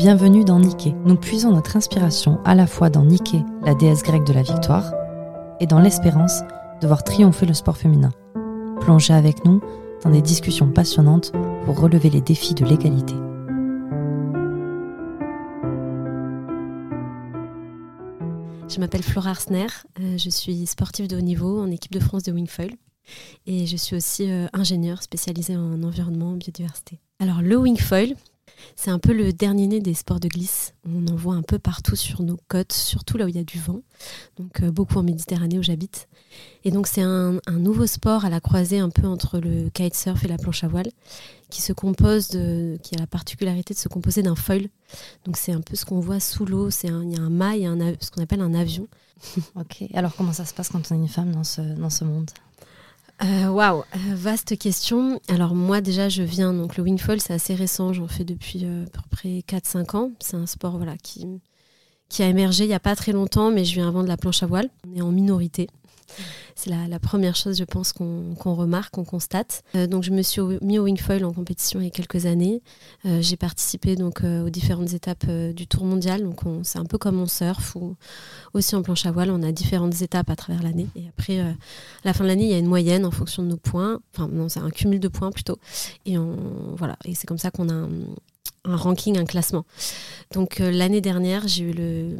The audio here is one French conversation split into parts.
Bienvenue dans Nike. Nous puisons notre inspiration à la fois dans Nike, la déesse grecque de la victoire, et dans l'espérance de voir triompher le sport féminin. Plongez avec nous dans des discussions passionnantes pour relever les défis de l'égalité. Je m'appelle Flora Arsner, euh, je suis sportive de haut niveau en équipe de France de wingfoil et je suis aussi euh, ingénieure spécialisée en environnement biodiversité. Alors le wingfoil, c'est un peu le dernier né des sports de glisse. On en voit un peu partout sur nos côtes, surtout là où il y a du vent. Donc euh, beaucoup en Méditerranée où j'habite. Et donc c'est un, nouveau sport à la croisée un peu entre le kitesurf et la planche à voile, qui se compose qui a la particularité de se composer d'un foil. Donc c'est un peu ce qu'on voit sous l'eau. C'est il y a un mât un, ce qu'on appelle un avion. ok. Alors comment ça se passe quand on est une femme dans ce, dans ce monde? Waouh, euh, vaste question. Alors moi déjà je viens, donc le wingfoil c'est assez récent, j'en fais depuis euh, à peu près 4-5 ans. C'est un sport voilà, qui, qui a émergé il n'y a pas très longtemps, mais je viens avant de la planche à voile. On est en minorité. C'est la, première chose, je pense, qu'on remarque, qu'on constate. Euh, donc, je me suis mis au wingfoil en compétition il y a quelques années. Euh, j'ai participé donc euh, aux différentes étapes du Tour mondial. Donc, c'est un peu comme on surf ou aussi en planche à voile. On a différentes étapes à travers l'année. Et après, à la fin de l'année, il y a une moyenne en fonction de nos points. Enfin, non, c'est un cumul de points plutôt. Et voilà. Et c'est comme ça qu'on a un ranking, un classement. Donc, l'année dernière, j'ai eu le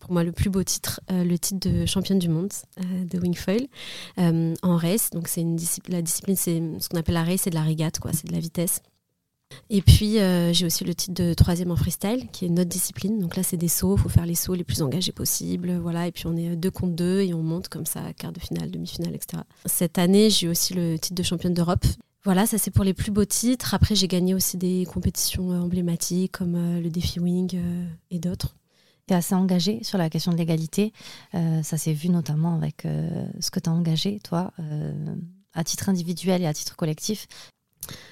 pour moi le plus beau titre, euh, le titre de championne du monde euh, de wingfoil euh, en race. Donc c'est une la discipline, c'est ce qu'on appelle la race, c'est de la régate, quoi, c'est de la vitesse. Et puis j'ai aussi le titre de troisième en freestyle, qui est une autre discipline. Donc là c'est des sauts, il faut faire les sauts les plus engagés possibles, voilà. Et puis on est deux contre deux et on monte comme ça, quart de finale, demi-finale, etc. Cette année j'ai aussi le titre de championne d'Europe. Voilà, ça c'est pour les plus beaux titres. Après j'ai gagné aussi des compétitions emblématiques comme le défi wing et d'autres es assez engagé sur la question de l'égalité. Euh, ça s'est vu notamment avec euh, ce que tu as engagé, toi, euh, à titre individuel et à titre collectif.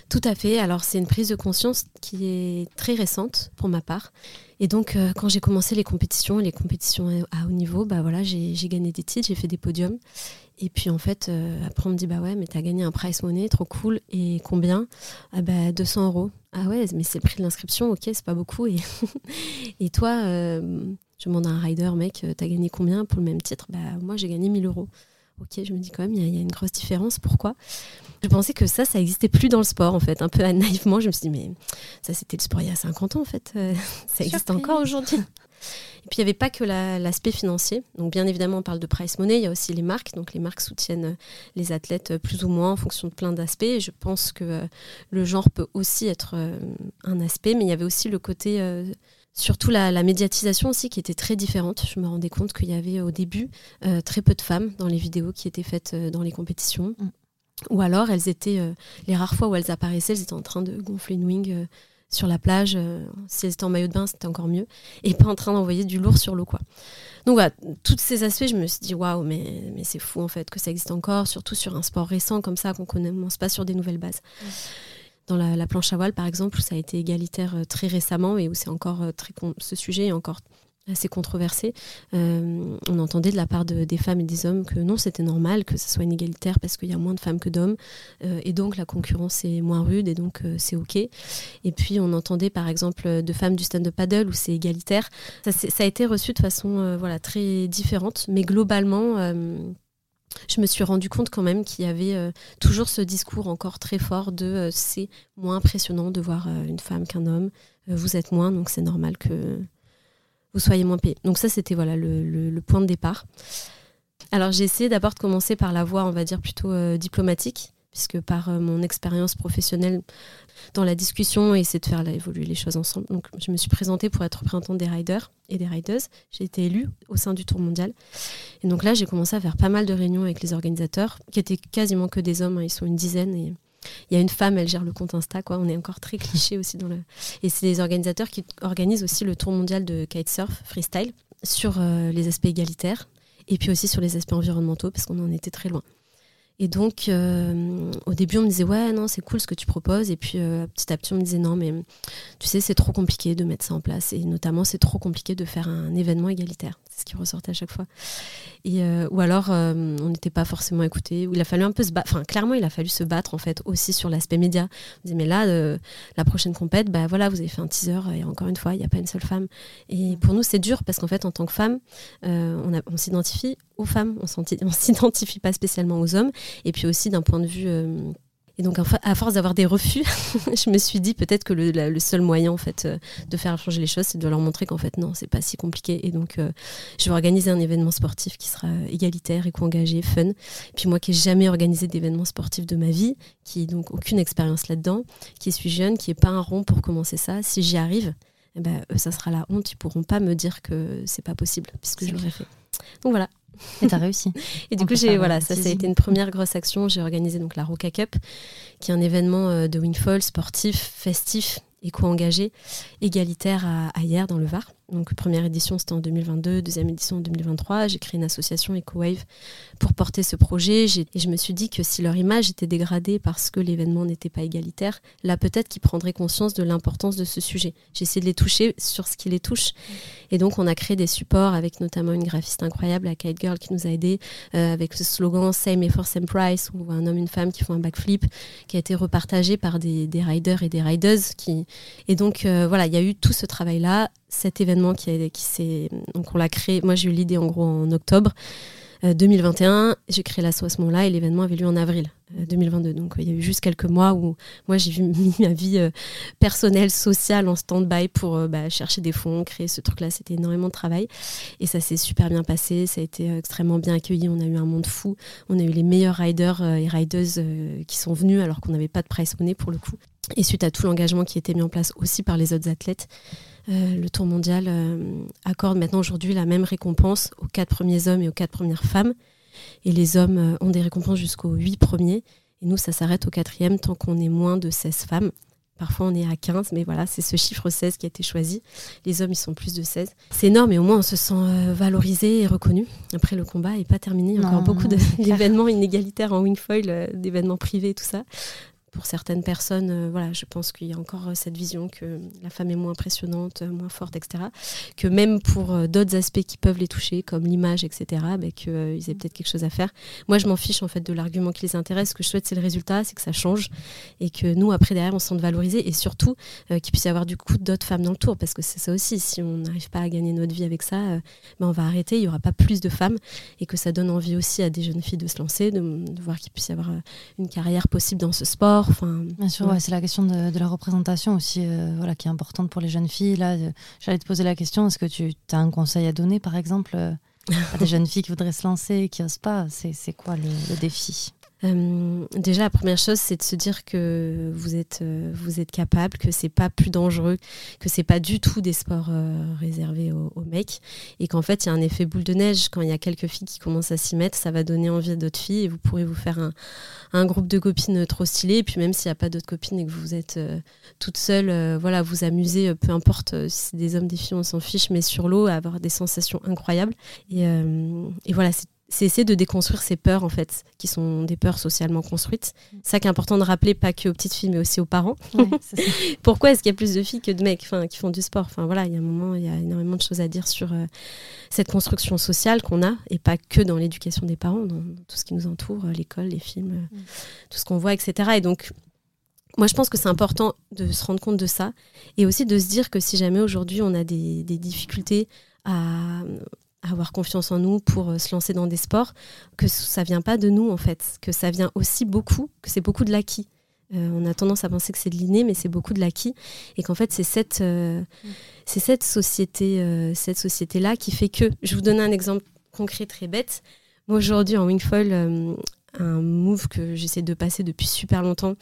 Tout à fait. Alors c'est une prise de conscience qui est très récente pour ma part. Et donc quand j'ai commencé les compétitions, les compétitions à haut niveau, bah j'ai gagné des titres, j'ai fait des podiums. Et puis en fait, après on me dit bah ouais, mais t'as gagné un prize money, trop cool. Et combien? Ah bah 200 euros. Ah ouais, mais c'est le prix de l'inscription, ok, c'est pas beaucoup. Et, toi, euh, je demande à un rider, mec, euh, t'as gagné combien pour le même titre? Bah moi j'ai gagné 1000 euros. Ok, je me dis quand même, il y, a une grosse différence. Pourquoi? Je pensais que ça, ça n'existait plus dans le sport, en fait. Un peu naïvement, je me suis dit, mais ça, c'était le sport il y a 50 ans, en fait. Euh, ça existe encore aujourd'hui. Et puis il n'y avait pas que l'aspect financier. Donc bien évidemment, on parle de price money, il y a aussi les marques. Donc les marques soutiennent euh, les athlètes euh, plus ou moins en fonction de plein d'aspects. Et je pense que euh, le genre peut aussi être un aspect, mais il y avait aussi le côté surtout la, médiatisation aussi qui était très différente. Je me rendais compte qu'il y avait au début très peu de femmes dans les vidéos qui étaient faites dans les compétitions. Mm. Ou alors elles étaient, les rares fois où elles apparaissaient, elles étaient en train de gonfler une wing sur la plage. Euh, si elles étaient en maillot de bain, c'était encore mieux. Et pas en train d'envoyer du lourd sur l'eau, quoi. Donc voilà, tous ces aspects, je me suis dit, waouh, mais, mais c'est fou en fait que ça existe encore, surtout sur un sport récent comme ça, qu'on commence pas sur des nouvelles bases. Dans la, planche à voile, par exemple, où ça a été égalitaire euh, très récemment et où c'est encore euh, très ce sujet est encore assez controversé. Euh, on entendait de la part des femmes et des hommes que non, c'était normal que ce soit inégalitaire parce qu'il y a moins de femmes que d'hommes et donc la concurrence est moins rude et donc c'est ok. Et puis on entendait par exemple de femmes du stand-up paddle où c'est égalitaire. Ça, ça, a été reçu de façon voilà très différente, mais globalement je me suis rendu compte quand même qu'il y avait toujours ce discours encore très fort de c'est moins impressionnant de voir une femme qu'un homme, vous êtes moins, donc c'est normal que, vous soyez moins payé. Donc ça, c'était voilà le, point de départ. Alors j'ai essayé d'abord de commencer par la voie, on va dire, plutôt euh, diplomatique, puisque par euh, mon expérience professionnelle dans la discussion et essayer de faire évoluer les choses ensemble. Donc je me suis présentée pour être représentante des riders et des riders. J'ai été élue au sein du Tour mondial. Et donc là, j'ai commencé à faire pas mal de réunions avec les organisateurs, qui étaient quasiment que des hommes, hein. ils sont une dizaine. Et il y a une femme, elle gère le compte Insta, quoi. On est encore très cliché aussi dans le. Et c'est les organisateurs qui organisent aussi le tour mondial de kitesurf freestyle sur euh, les aspects égalitaires et puis aussi sur les aspects environnementaux parce qu'on en était très loin. Et donc, euh, au début, on me disait, ouais, non, c'est cool ce que tu proposes. Et puis, euh, petit à petit, on me disait, non, mais tu sais, c'est trop compliqué de mettre ça en place. Et notamment, c'est trop compliqué de faire un événement égalitaire. C'est ce qui ressortait à chaque fois. Et, euh, ou alors, euh, on n'était pas forcément écouté, ou il a fallu un peu se battre. Enfin, clairement, il a fallu se battre, en fait, aussi sur l'aspect média. On dit, mais là, euh, la prochaine compète, bah voilà, vous avez fait un teaser, et encore une fois, il n'y a pas une seule femme. Et pour nous, c'est dur, parce qu'en fait, en tant que femme, on, on s'identifie aux femmes, on s'identifie pas spécialement aux hommes. Et puis aussi, d'un point de vue et donc, à force d'avoir des refus, je me suis dit peut-être que le, seul moyen en fait euh, de faire changer les choses, c'est de leur montrer qu'en fait non, c'est pas si compliqué. Et donc, euh, je vais organiser un événement sportif qui sera égalitaire, éco-engagé, fun. Et puis moi, qui n'ai jamais organisé d'événement sportif de ma vie, qui n'ai donc aucune expérience là-dedans, qui suis jeune, qui n'ai pas un rond pour commencer ça, si j'y arrive, eh ben, ça sera la honte. Ils pourront pas me dire que c'est pas possible puisque je l'aurais fait. Donc voilà. Et t'as réussi. et du coup, j'ai voilà, ça, ça a été une première grosse action. J'ai organisé donc la Roca Cup, qui est un événement euh, de windfall sportif, festif, éco-engagé, égalitaire à, hier dans le Var. Donc première édition c'était en 2022, deuxième édition en 2023. J'ai créé une association EcoWave pour porter ce projet. Et je me suis dit que si leur image était dégradée parce que l'événement n'était pas égalitaire, là peut-être qu'ils prendraient conscience de l'importance de ce sujet. J'ai essayé de les toucher sur ce qui les touche. Et donc on a créé des supports avec notamment une graphiste incroyable, la Kite Girl, qui nous a aidés euh, avec ce slogan Same effort, same price, où un homme une femme qui font un backflip, qui a été repartagé par des, riders et des riders. Qui... Et donc euh, voilà, il y a eu tout ce travail-là cet événement qui, qui s'est. Donc, on l'a créé. Moi, j'ai eu l'idée en gros en octobre 2021. Euh, j'ai créé l'asso à ce moment-là et l'événement avait lieu en avril 2022. Euh, Donc, il y a eu juste quelques mois où moi, j'ai mis ma vie euh, personnelle, sociale en stand-by pour bah, chercher des fonds, créer ce truc-là. C'était énormément de travail et ça s'est super bien passé. Ça a été extrêmement bien accueilli. On a eu un monde fou. On a eu les meilleurs riders et riders qui sont venus alors qu'on n'avait pas de price money pour le coup. Et suite à tout l'engagement qui était mis en place aussi par les autres athlètes, euh, le Tour mondial euh, accorde maintenant aujourd'hui la même récompense aux quatre premiers hommes et aux quatre premières femmes. Et les hommes euh, ont des récompenses jusqu'aux huit premiers. Et nous, ça s'arrête au quatrième tant qu'on est moins de 16 femmes. Parfois, on est à 15, mais voilà, c'est ce chiffre 16 qui a été choisi. Les hommes, ils sont plus de 16. C'est énorme, et au moins, on se sent valorisé et reconnu. Après, le combat n'est pas terminé. Il y a encore beaucoup d'événements inégalitaires en wingfoil, d'événements privés, tout ça pour certaines personnes, euh, voilà, je pense qu'il y a encore euh, cette vision que la femme est moins impressionnante, euh, moins forte, etc. Que même pour d'autres aspects qui peuvent les toucher, comme l'image, etc., bah, qu'ils aient peut-être quelque chose à faire. Moi, je m'en fiche en fait de l'argument qui les intéresse. Ce que je souhaite, c'est le résultat, c'est que ça change et que nous, après, derrière, on se sente valorisé et surtout qu'il puisse y avoir du coup d'autres femmes dans le tour, parce que c'est ça aussi. Si on n'arrive pas à gagner notre vie avec ça, ben, on va arrêter. Il n'y aura pas plus de femmes et que ça donne envie aussi à des jeunes filles de se lancer, de, de voir qu'il puisse y avoir une carrière possible dans ce sport Bien sûr, c'est la question de, la représentation aussi, euh, voilà, qui est importante pour les jeunes filles. Là, euh, j'allais te poser la question est-ce que tu as un conseil à donner, par exemple, euh, à des jeunes filles qui voudraient se lancer, qui n'osent pas? C'est quoi le défi? Euh, déjà, la première chose, c'est de se dire que vous êtes, euh, vous êtes capable, que c'est pas plus dangereux, que c'est pas du tout des sports euh, réservés aux, mecs, et qu'en fait, il y a un effet boule de neige. Quand il y a quelques filles qui commencent à s'y mettre, ça va donner envie à d'autres filles, et vous pourrez vous faire un, groupe de copines trop stylé. Et puis même s'il n'y a pas d'autres copines et que vous êtes toute seule, voilà, vous amuser, peu importe si c'est des hommes, des filles, on s'en fiche, mais sur l'eau, avoir des sensations incroyables. Et, et voilà, c'est c'est essayer de déconstruire ces peurs, en fait, qui sont des peurs socialement construites. C'est ça qui est important de rappeler, pas que aux petites filles, mais aussi aux parents. Pourquoi est-ce qu'il y a plus de filles que de mecs qui font du sport? Enfin voilà, il y a un moment, il y a énormément de choses à dire sur euh, cette construction sociale qu'on a, et pas que dans l'éducation des parents, dans, tout ce qui nous entoure, euh, l'école, les films, euh, mm. tout ce qu'on voit, etc. Et donc, moi, je pense que c'est important de se rendre compte de ça, et aussi de se dire que si jamais aujourd'hui on a des difficultés à, avoir confiance en nous pour euh, se lancer dans des sports, que ça vient pas de nous en fait, que ça vient aussi beaucoup, que c'est beaucoup de l'acquis. Euh, on a tendance à penser que c'est de l'inné, mais c'est beaucoup de l'acquis, et qu'en fait c'est cette, euh, mm. c'est cette société, cette société là qui fait que. Je vous donne un exemple concret très bête. Moi aujourd'hui en wingfoil, un move que j'essaie de passer depuis super longtemps,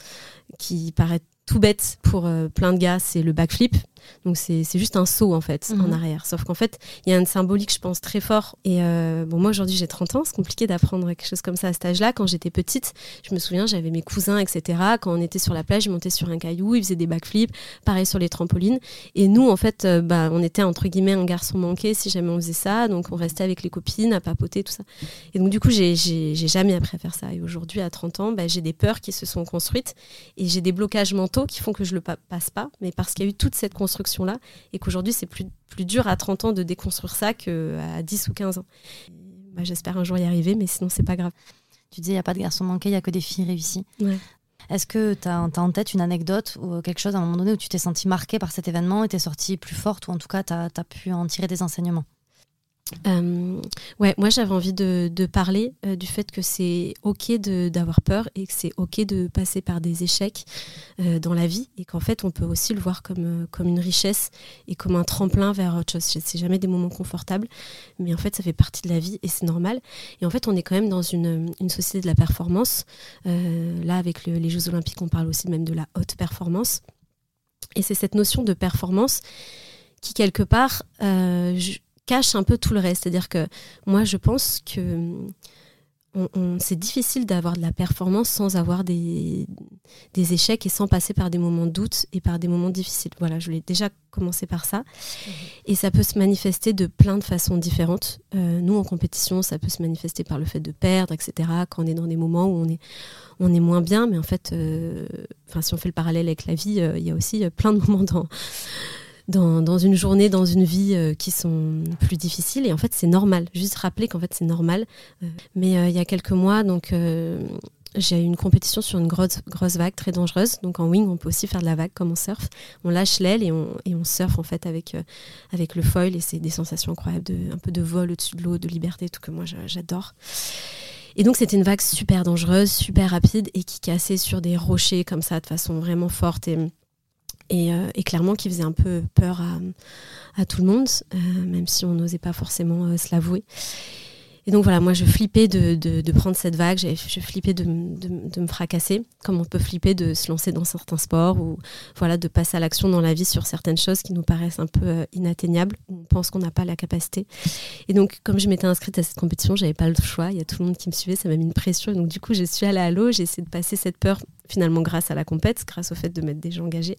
qui paraît tout bête pour plein de gars, c'est le backflip. Donc c'est juste un saut en fait en mhm. arrière. Sauf qu'en fait, il y a un symbolique, je pense, très fort. Et euh, bon, moi aujourd'hui j'ai 30 ans, c'est compliqué d'apprendre quelque chose comme ça à cet âge-là. Quand j'étais petite, je me souviens, j'avais mes cousins, etc. Quand on était sur la plage, ils montaient sur un caillou, ils faisaient des backflips, pareil sur les trampolines. Et nous, en fait, euh, bah, on était entre guillemets un garçon manqué si jamais on faisait ça. Donc on restait avec les copines à papoter, tout ça. Et donc du coup, j'ai jamais appris à faire ça. Et aujourd'hui, à 30 ans, bah, j'ai des peurs qui se sont construites et j'ai des blocages mentaux qui font que je le passe pas, mais parce qu'il y a eu toute cette construction-là et qu'aujourd'hui, c'est plus, plus dur à 30 ans de déconstruire ça qu'à 10 ou 15 ans. Bah, j'espère un jour y arriver, mais sinon, c'est pas grave. Tu dis, il n'y a pas de garçons manqués, il n'y a que des filles réussies. Est-ce que tu as, en tête une anecdote ou quelque chose à un moment donné où tu t'es senti marqué par cet événement et t'es sortie plus forte ou en tout cas tu as, pu en tirer des enseignements? Euh, ouais, moi j'avais envie de, parler euh, du fait que c'est ok d'avoir peur et que c'est ok de passer par des échecs euh, dans la vie et qu'en fait on peut aussi le voir comme, comme une richesse et comme un tremplin vers autre chose. C'est jamais des moments confortables, mais en fait ça fait partie de la vie et c'est normal. Et en fait on est quand même dans une, une société de la performance. là avec les Jeux Olympiques on parle aussi même de la haute performance. Et c'est cette notion de performance qui quelque part cache un peu tout le reste. C'est-à-dire que moi, je pense que c'est difficile d'avoir de la performance sans avoir des, des, échecs et sans passer par des moments de doute et par des moments difficiles. Voilà, je l'ai déjà commencé par ça. Mhm. Et ça peut se manifester de plein de façons différentes. Euh, nous, en compétition, ça peut se manifester par le fait de perdre, etc. Quand on est dans des moments où on est, on est moins bien. Mais en fait, euh, si on fait le parallèle avec la vie, euh, il y a aussi plein de moments dans dans, une journée, dans une vie euh, qui sont plus difficiles. Et en fait, c'est normal. Juste rappeler qu'en fait, c'est normal. Euh, mais euh, il y a quelques mois, donc j'ai eu une compétition sur une grosse, vague très dangereuse. Donc en wing, on peut aussi faire de la vague comme on surfe. On lâche l'aile et on, et surfe en fait avec, avec le foil et c'est des sensations incroyables, de, un peu de vol au-dessus de l'eau, de liberté, tout que moi j'adore. Et donc c'était une vague super dangereuse, super rapide et qui cassait sur des rochers comme ça de façon vraiment forte et euh, et, clairement qui faisait un peu peur à, tout le monde, euh, même si on n'osait pas forcément euh, se l'avouer. Et donc voilà, moi je flippais de, prendre cette vague, je flippais de, me fracasser, comme on peut flipper de se lancer dans certains sports ou voilà de passer à l'action dans la vie sur certaines choses qui nous paraissent un peu inatteignables, où on pense qu'on n'a pas la capacité. Et donc comme je m'étais inscrite à cette compétition, j'avais pas le choix, il y a tout le monde qui me suivait, ça m'a mis une pression. Et donc du coup, je suis allée à l'eau, j'ai essayé de passer cette peur finalement grâce à la compète, grâce au fait de mettre des gens engagés.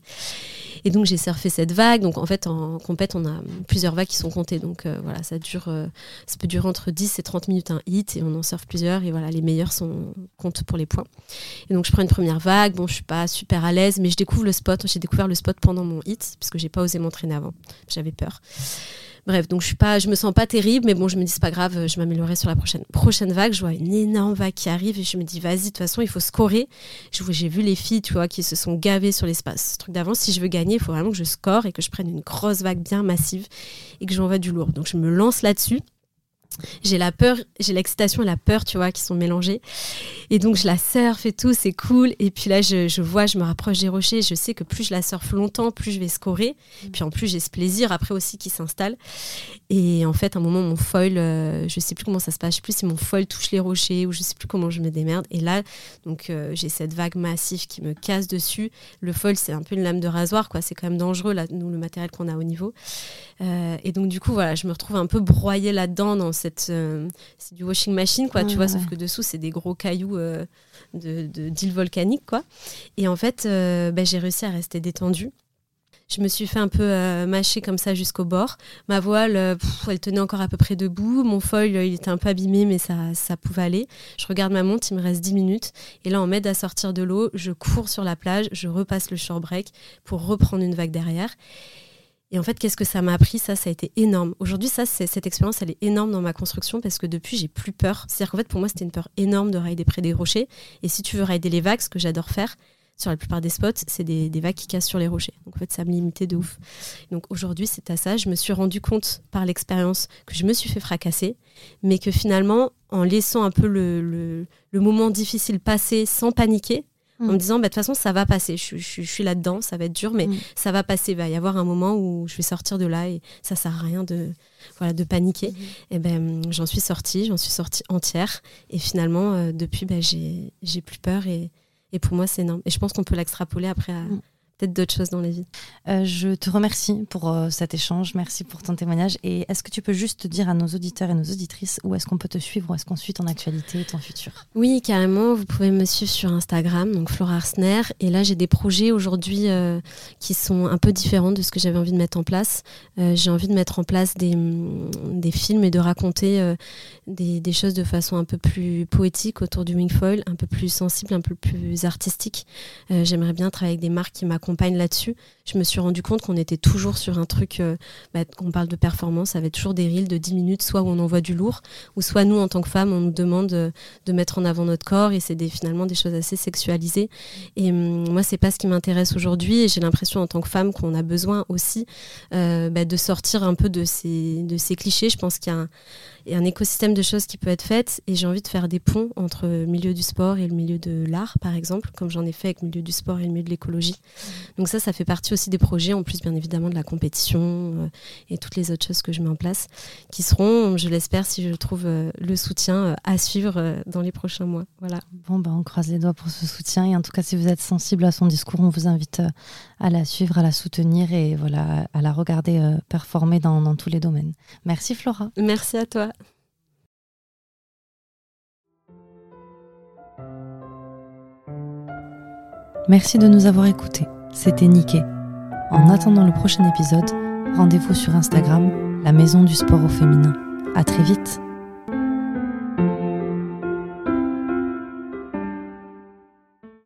Et donc j'ai surfé cette vague. Donc en fait en compète on a plusieurs vagues qui sont comptées. Donc euh, voilà, ça dure, euh, ça peut durer entre 10 et 30 minutes un hit et on en surfe plusieurs et voilà les meilleurs sont comptent pour les points. Et donc je prends une première vague. Bon je suis pas super à l'aise mais je découvre le spot. J'ai découvert le spot pendant mon hit puisque j'ai pas osé m'entraîner avant. J'avais peur. Bref, donc je suis pas, je me sens pas terrible, mais bon, je me dis c'est pas grave, je m'améliorerai sur la prochaine. Prochaine vague, je vois une énorme vague qui arrive et je me dis vas-y, de toute façon, il faut scorer. J'ai vu les filles, tu vois, qui se sont gavées sur l'espace. Ce truc d'avant, si je veux gagner, il faut vraiment que je score et que je prenne une grosse vague bien massive et que j'envoie du lourd. Donc je me lance là-dessus j'ai la peur, j'ai l'excitation et la peur, tu vois, qui sont mélangées. Et donc, je la surfe et tout, c'est cool. Et puis là, je, vois, je me rapproche des rochers. Je sais que plus je la surfe longtemps, plus je vais scorer. Mm. Puis en plus, j'ai ce plaisir après aussi qui s'installe. Et en fait, à un moment, mon foil, euh, je sais plus comment ça se passe. Je sais plus si mon foil touche les rochers ou je sais plus comment je me démerde. Et là, donc, euh, j'ai cette vague massive qui me casse dessus. Le foil, c'est un peu une lame de rasoir, quoi. C'est quand même dangereux, là, nous, le matériel qu'on a au niveau. Euh, et donc, du coup, voilà, je me retrouve un peu broyée là-dedans dans euh, c'est du washing machine quoi tu vois sauf que dessous c'est des gros cailloux euh, de d'îles volcaniques quoi et en fait euh, bah, j'ai réussi à rester détendue je me suis fait un peu mâcher comme ça jusqu'au bord. Ma voile, elle tenait encore à peu près debout. Mon foil, il était un peu abîmé, mais ça, ça pouvait aller. Je regarde ma montre, il me reste 10 minutes. Et là, on m'aide à sortir de l'eau. Je cours sur la plage, je repasse le shore break pour reprendre une vague derrière. Et en fait, qu'est-ce que ça m'a appris? Ça, ça a été énorme. Aujourd'hui, ça, cette expérience, elle est énorme dans ma construction parce que depuis, j'ai plus peur. C'est-à-dire qu'en fait, pour moi, c'était une peur énorme de rider près des rochers. Et si tu veux rider les vagues, ce que j'adore faire, sur la plupart des spots, c'est des, vagues qui cassent sur les rochers. Donc en fait, ça me limitait de ouf. Donc aujourd'hui, c'est à ça. Je me suis rendu compte par l'expérience que je me suis fait fracasser, mais que finalement, en laissant un peu le moment difficile passer sans paniquer, en me mm. disant bah, de toute façon ça va passer je, suis là-dedans ça va être dur mais mm. ça va passer il va y avoir un moment où je vais sortir de là et ça sert à rien de voilà de paniquer mm-hmm. et ben j'en suis sortie j'en suis sortie entière et finalement euh, depuis ben, j'ai plus peur et, et pour moi c'est énorme et je pense qu'on peut l'extrapoler après à, mm. Peut-être d'autres choses dans la vie. Euh, je te remercie pour euh, cet échange, merci pour ton témoignage. Et est-ce que tu peux juste dire à nos auditeurs et nos auditrices où est-ce qu'on peut te suivre, où est-ce qu'on suit ton actualité et ton futur? Oui, carrément. Vous pouvez me suivre sur Instagram, donc Flora Arsner. Et là, j'ai des projets aujourd'hui euh, qui sont un peu différents de ce que j'avais envie de mettre en place. j'ai envie de mettre en place des, mm, des films et de raconter des, des, choses de façon un peu plus poétique autour du wingfoil, un peu plus sensible, un peu plus artistique. J'aimerais bien travailler avec des marques qui m'accompagnent là-dessus, je me suis rendu compte qu'on était toujours sur un truc, euh, bah, on parle de performance, ça va toujours des reels de 10 minutes, soit où on envoie du lourd, ou soit nous, en tant que femmes, on nous demande de, mettre en avant notre corps, et c'est finalement des choses assez sexualisées. Et hum, moi, c'est pas ce qui m'intéresse aujourd'hui, et j'ai l'impression, en tant que femme, qu'on a besoin aussi euh, bah, de sortir un peu de ces, clichés. Je pense qu'il y a un, un écosystème de choses qui peut être fait. Et j'ai envie de faire des ponts entre le milieu du sport et le milieu de l'art, par exemple, comme j'en ai fait avec le milieu du sport et le milieu de l'écologie. Donc ça, ça fait partie aussi des projets, en plus bien évidemment de la compétition euh, et toutes les autres choses que je mets en place, qui seront, je l'espère, si je trouve euh, le soutien euh, à suivre dans les prochains mois. Voilà. Bon, ben, on croise les doigts pour ce soutien. Et en tout cas, si vous êtes sensible à son discours, on vous invite à la suivre, à la soutenir et voilà, à la regarder performer dans, dans tous les domaines. Merci Flora. Merci à toi. Merci de nous avoir écoutés. C'était Niké. En attendant le prochain épisode, rendez-vous sur Instagram, la maison du sport au féminin. À très vite!